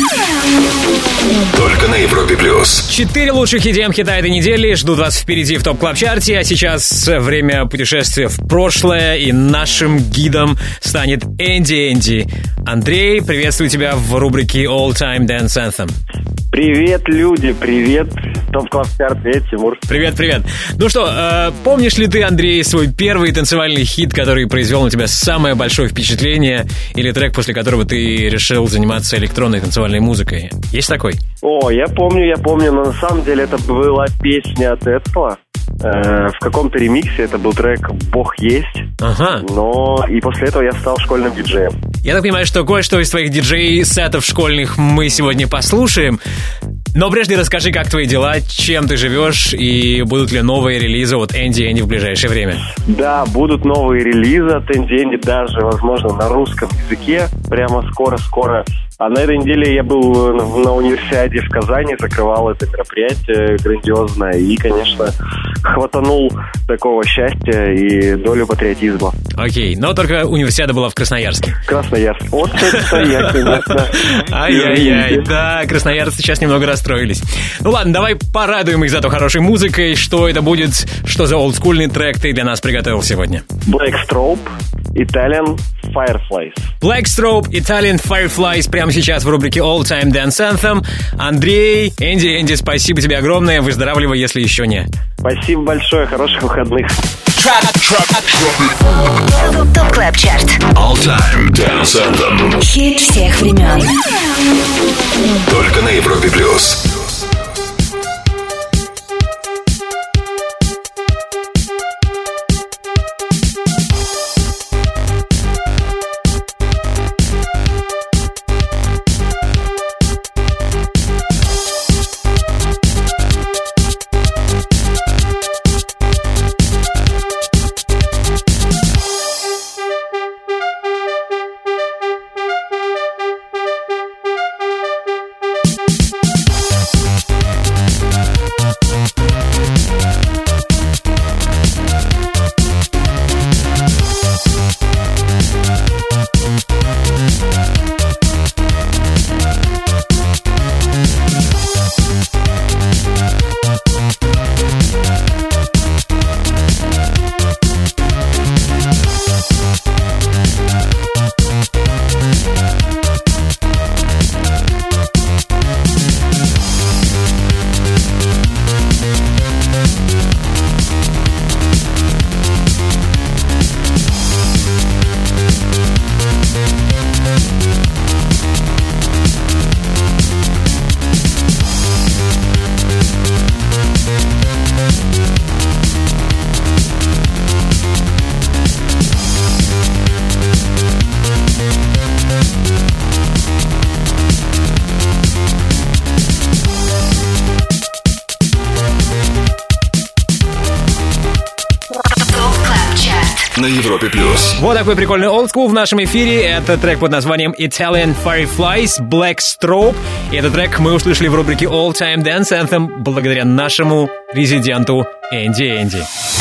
Только на Европе плюс. Четыре лучших EDM хита этой недели ждут вас впереди в Top Club Chart е, а сейчас время путешествия в прошлое, и нашим гидом станет Энди Энди. Андрей, приветствую тебя в рубрике All Time Dance Anthem. Привет, люди, привет. Топ класс чарт, привет, Тимур. Привет, привет. Ну что, э, помнишь ли ты, Андрей, свой первый танцевальный хит, который произвел на тебя самое большое впечатление, или трек, после которого ты решил заниматься электронной танцевальной музыкой? Есть такой? О, я помню, я помню, но на самом деле это была песня от Эппла. Э, в каком-то ремиксе это был трек «Бог есть». Ага. Но и после этого я стал школьным диджеем. Я так понимаю, что кое-что из твоих диджей-сетов школьных мы сегодня послушаем. Но прежде расскажи, как твои дела, чем ты живешь и будут ли новые релизы от Энди Энди в ближайшее время. Да, будут новые релизы от Энди Энди, даже, возможно, на русском языке. Прямо скоро-скоро. А на этой неделе я был на универсиаде в Казани, закрывал это мероприятие грандиозное. И, конечно, хватанул такого счастья и долю патриотизма. Окей, но только универсиада была в Красноярске. Красноярск. Вот это я, конечно. Ай-яй-яй, да, красноярцы сейчас немного расстроились. Ну ладно, давай порадуем их зато хорошей музыкой. Что это будет, что за олдскульный трек ты для нас приготовил сегодня? Black Strobe, Italian Fireflies. Blackstrobe, Italian Fireflies прямо сейчас в рубрике All Time Dance Anthem. Андрей, Энди, Энди, спасибо тебе огромное. Выздоравливай, если еще не. Спасибо большое, хороших выходных. ТОП КЛАБ ЧАРТ All Time Dance Anthem. Хит всех времен Только на Европе плюс. На Европе плюс. Вот такой прикольный олдскул в нашем эфире. Это трек под названием Italian Fireflies Black Strobe. И этот трек мы услышали в рубрике All Time Dance Anthem благодаря нашему резиденту Энди Энди.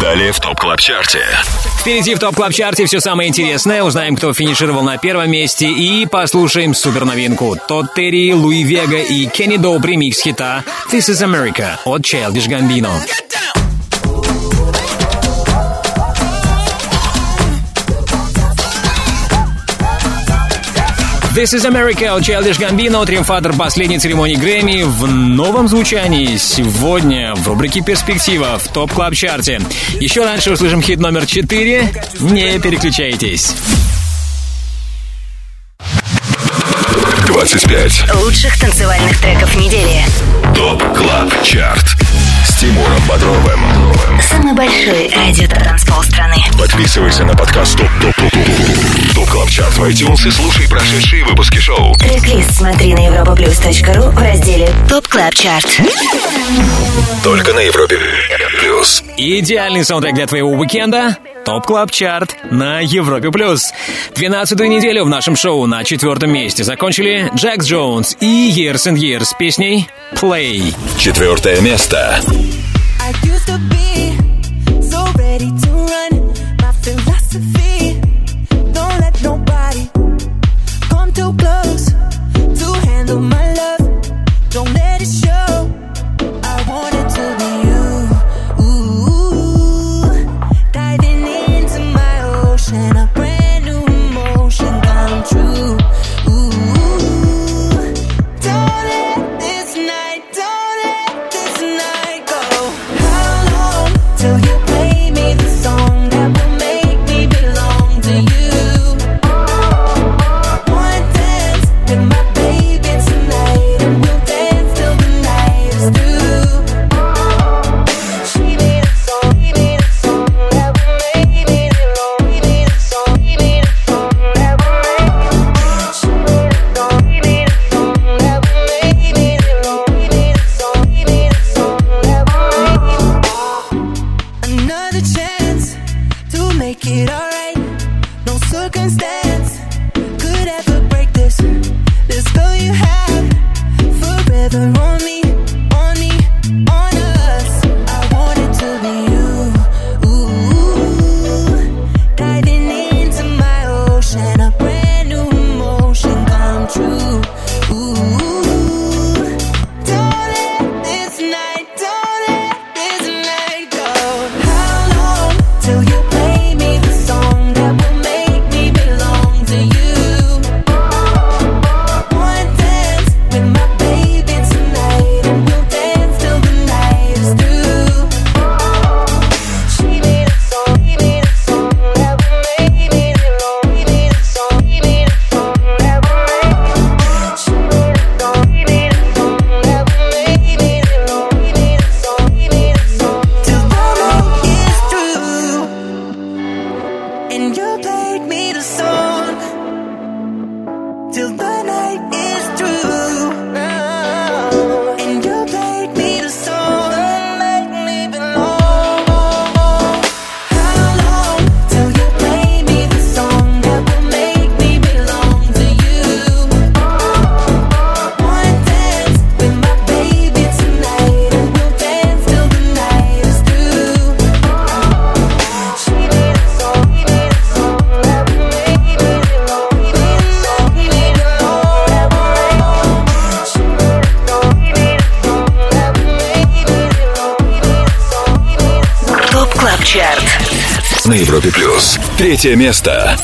Далее в ТОП КЛАП ЧАРТе. Впереди в ТОП КЛАП ЧАРТе все самое интересное. Узнаем, кто финишировал на первом месте и послушаем суперновинку. Тот Терри, Луи Вега и Кенни Доуп ремикс хита «This is America» от Childish Gambino. Get down! This is America, Childish Gambino, триумфатор последней церемонии Грэмми в новом звучании. Сегодня в рубрике «Перспектива» в Top Club Chart е. Еще раньше услышим хит номер 4. Не переключайтесь. 25 лучших танцевальных треков недели. Top Club Chart с Тимуром Бодровым. Самый большой радио-танцпол страны. Подписывайся на подкаст Top Top Top Top Top Club Chart в iTunes и слушай прошедшие выпуски шоу. трек смотри на europaplus.ru в разделе Top Club Chart. Только на Европе Плюс. Идеальный саундтрек для твоего уикенда – Top Club Chart на Европе+. плюс. Двенадцатую неделю в нашем шоу на четвертом месте закончили Jax Jones и Years and Years с песней «Play». Четвертое место. I used to be so ready to run третье место.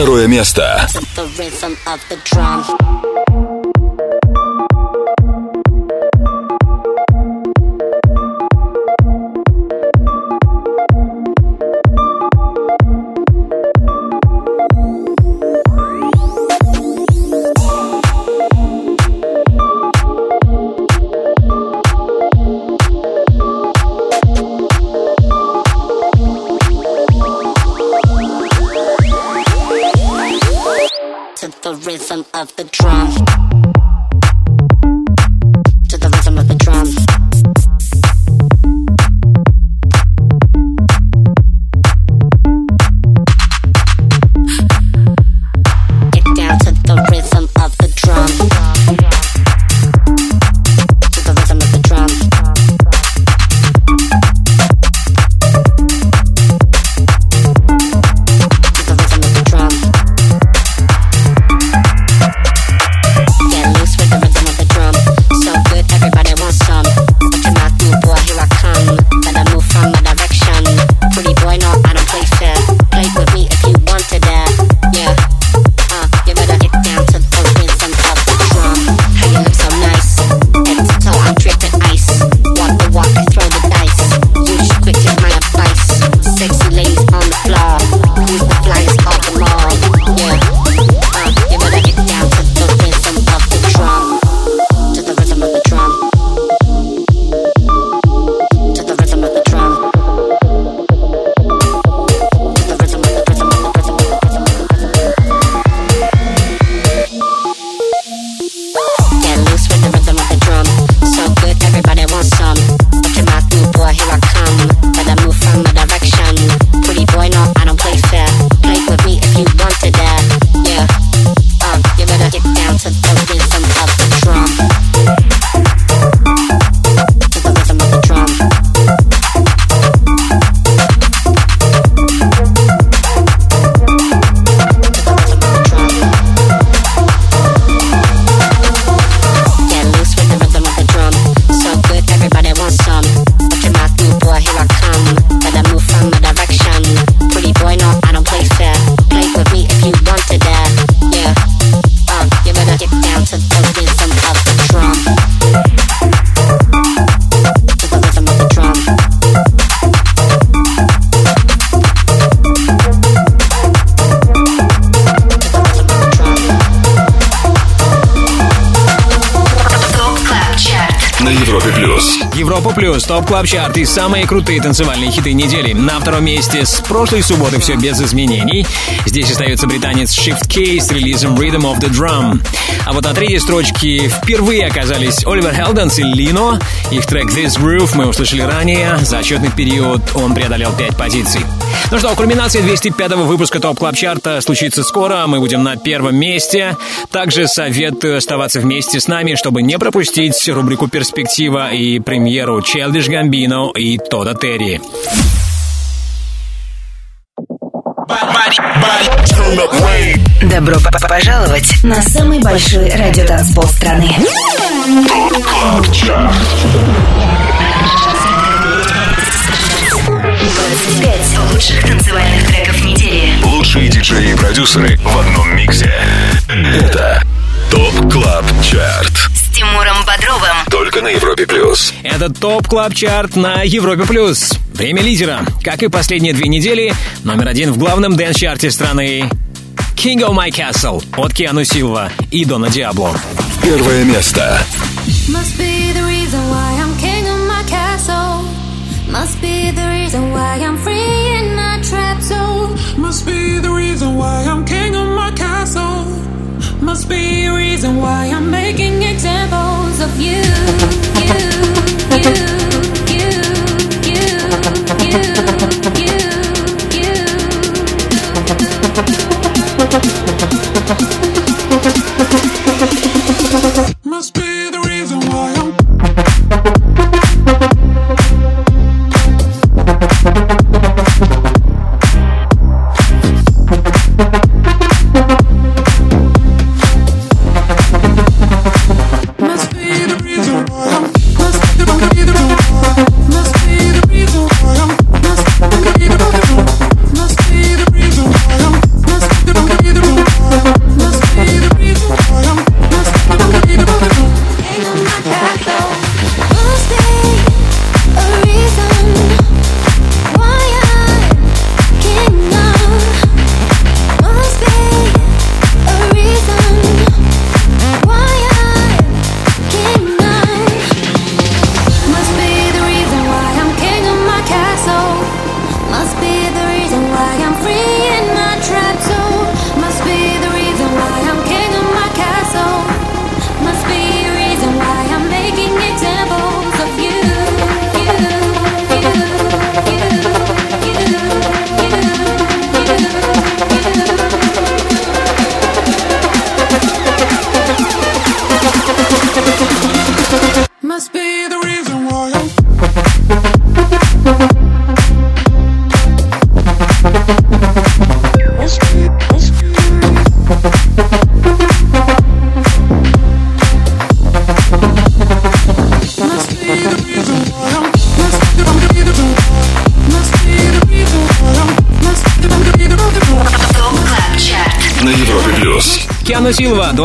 Второе место. И самые крутые танцевальные хиты недели. На втором месте с прошлой субботы все без изменений. Здесь остается британец Shift K3Y с релизом Rhythm of the Drum. А вот на третьей строчке впервые оказались Oliver Heldens и Lenno. Их трек This Groove мы услышали ранее. За отчетный период он преодолел 5 позиций. Ну что, кульминация 205-го выпуска Top Club Chart а случится скоро. Мы будем на первом месте. Также советую оставаться вместе с нами, чтобы не пропустить рубрику «Перспектива» и премьеру Childish Gambino и Тодда Терри. Добро п- пожаловать на самый большой радиотанцпол страны. Лучших танцевальных треков недели. Лучшие диджеи и продюсеры в одном миксе. Это Top Club Chart. С Тимуром Бодровым. Только на Европе Плюс. Это Top Club Chart на Европе+. плюс. Время лидера. Как и последние две недели, номер один в главном дэнс-чарте страны. King of My Castle от Киану Силва и Дона Диабло. Первое место. Why I'm making examples of. You,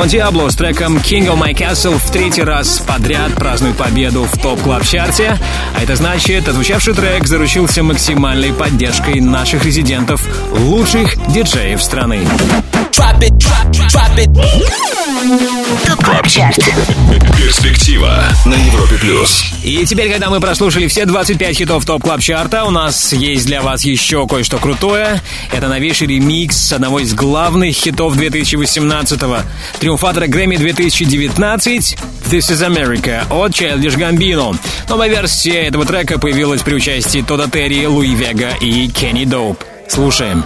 Don Diablo с треком King of My Castle в третий раз подряд празднует победу в Top Club Chart е А это значит, отзвучавший трек заручился максимальной поддержкой наших резидентов, лучших диджеев страны. Top Club Chart. Перспектива на Европе Плюс. И теперь, когда мы прослушали все 25 хитов Top Club Chart а, у нас есть для вас еще кое-что крутое. Это новейший ремикс одного из главных хитов 2018-го. Триумфатора Грэмми 2019 This is America от Childish Gambino. Новая версия этого трека появилась при участии Тода Терри, Луи Вега и Кенни Доуп. Слушаем.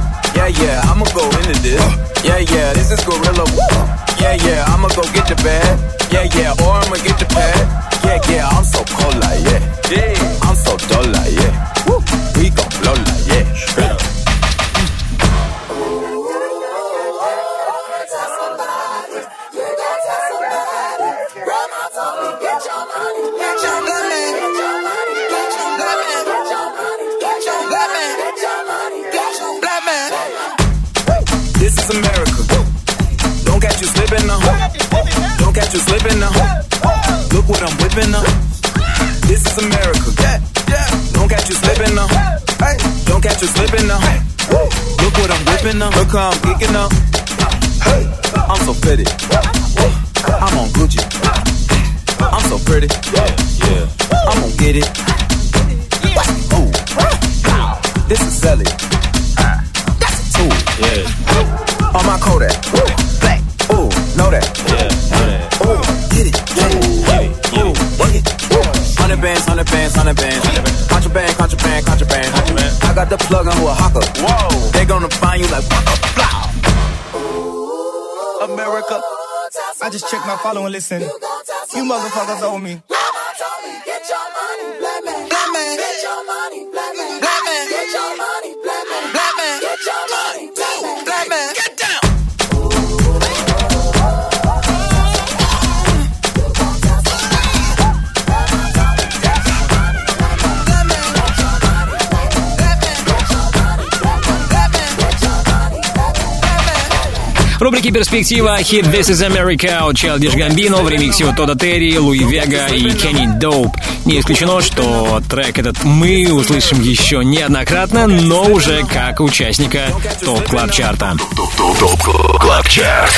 Yeah, yeah, I'ma go into this. Yeah, yeah, this is Gorilla. Yeah, yeah, I'ma go get the bag. Yeah, yeah, or I'ma get the pad. Yeah, yeah, I'm so cold like, yeah. Yeah, I'm so dull like, yeah. We gon' blow like, yeah. Catch you slipping now. Look what I'm whipping up. This is America. Don't catch you slipping now. Don't catch you slipping now. Look what I'm whipping up. Look how I'm geeking up. I'm so pretty. I'm on Gucci. I'm so pretty. Yeah, I'm gonna get it. This is Sally. That's a tool. Yeah. On my Kodak. Hundred bands, hundred bands, hundred bands. Contraband, contraband, contraband. I got the plug on who a hawker. Whoa. They gonna find you like fuck a flour America. I just checked my follow and listen. You motherfuckers owe me. Get your money, black man. Black man. Get your money, black man. Black man. Get your money, В рубрике «Перспектива» хит «This is America» от Childish Gambino в ремиксе от Тодда Терри, Луи Вега и Kenny Dope. Не исключено, что трек этот мы услышим еще неоднократно, но уже как участника Top Club Chart а.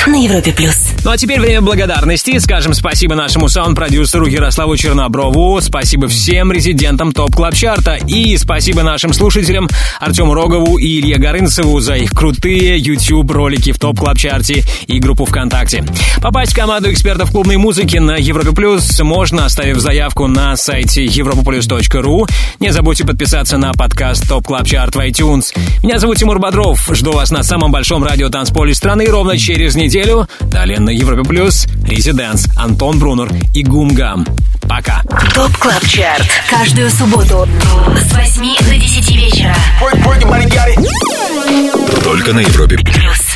На Европе плюс. Ну а теперь время благодарности. Скажем спасибо нашему саунд-продюсеру Ярославу Черноброву, спасибо всем резидентам Top Club Chart а и спасибо нашим слушателям Артему Рогову и Илье Горынцеву за их крутые YouTube-ролики в TOP Club Chart е и группу ВКонтакте. Попасть в команду экспертов клубной музыки на Европе Плюс можно, оставив заявку на сайте europaplus.ru. Не забудьте подписаться на подкаст TOP Club Chart в iTunes. Меня зовут Тимур Бодров. Жду вас на самом большом радио танцполе страны ровно через неделю. Далее на Европе Плюс Residence, Антон Брунер и Гумгам. Пока. TOP Club Chart. Каждую субботу с 8 до 10 вечера. Только на Европе Плюс.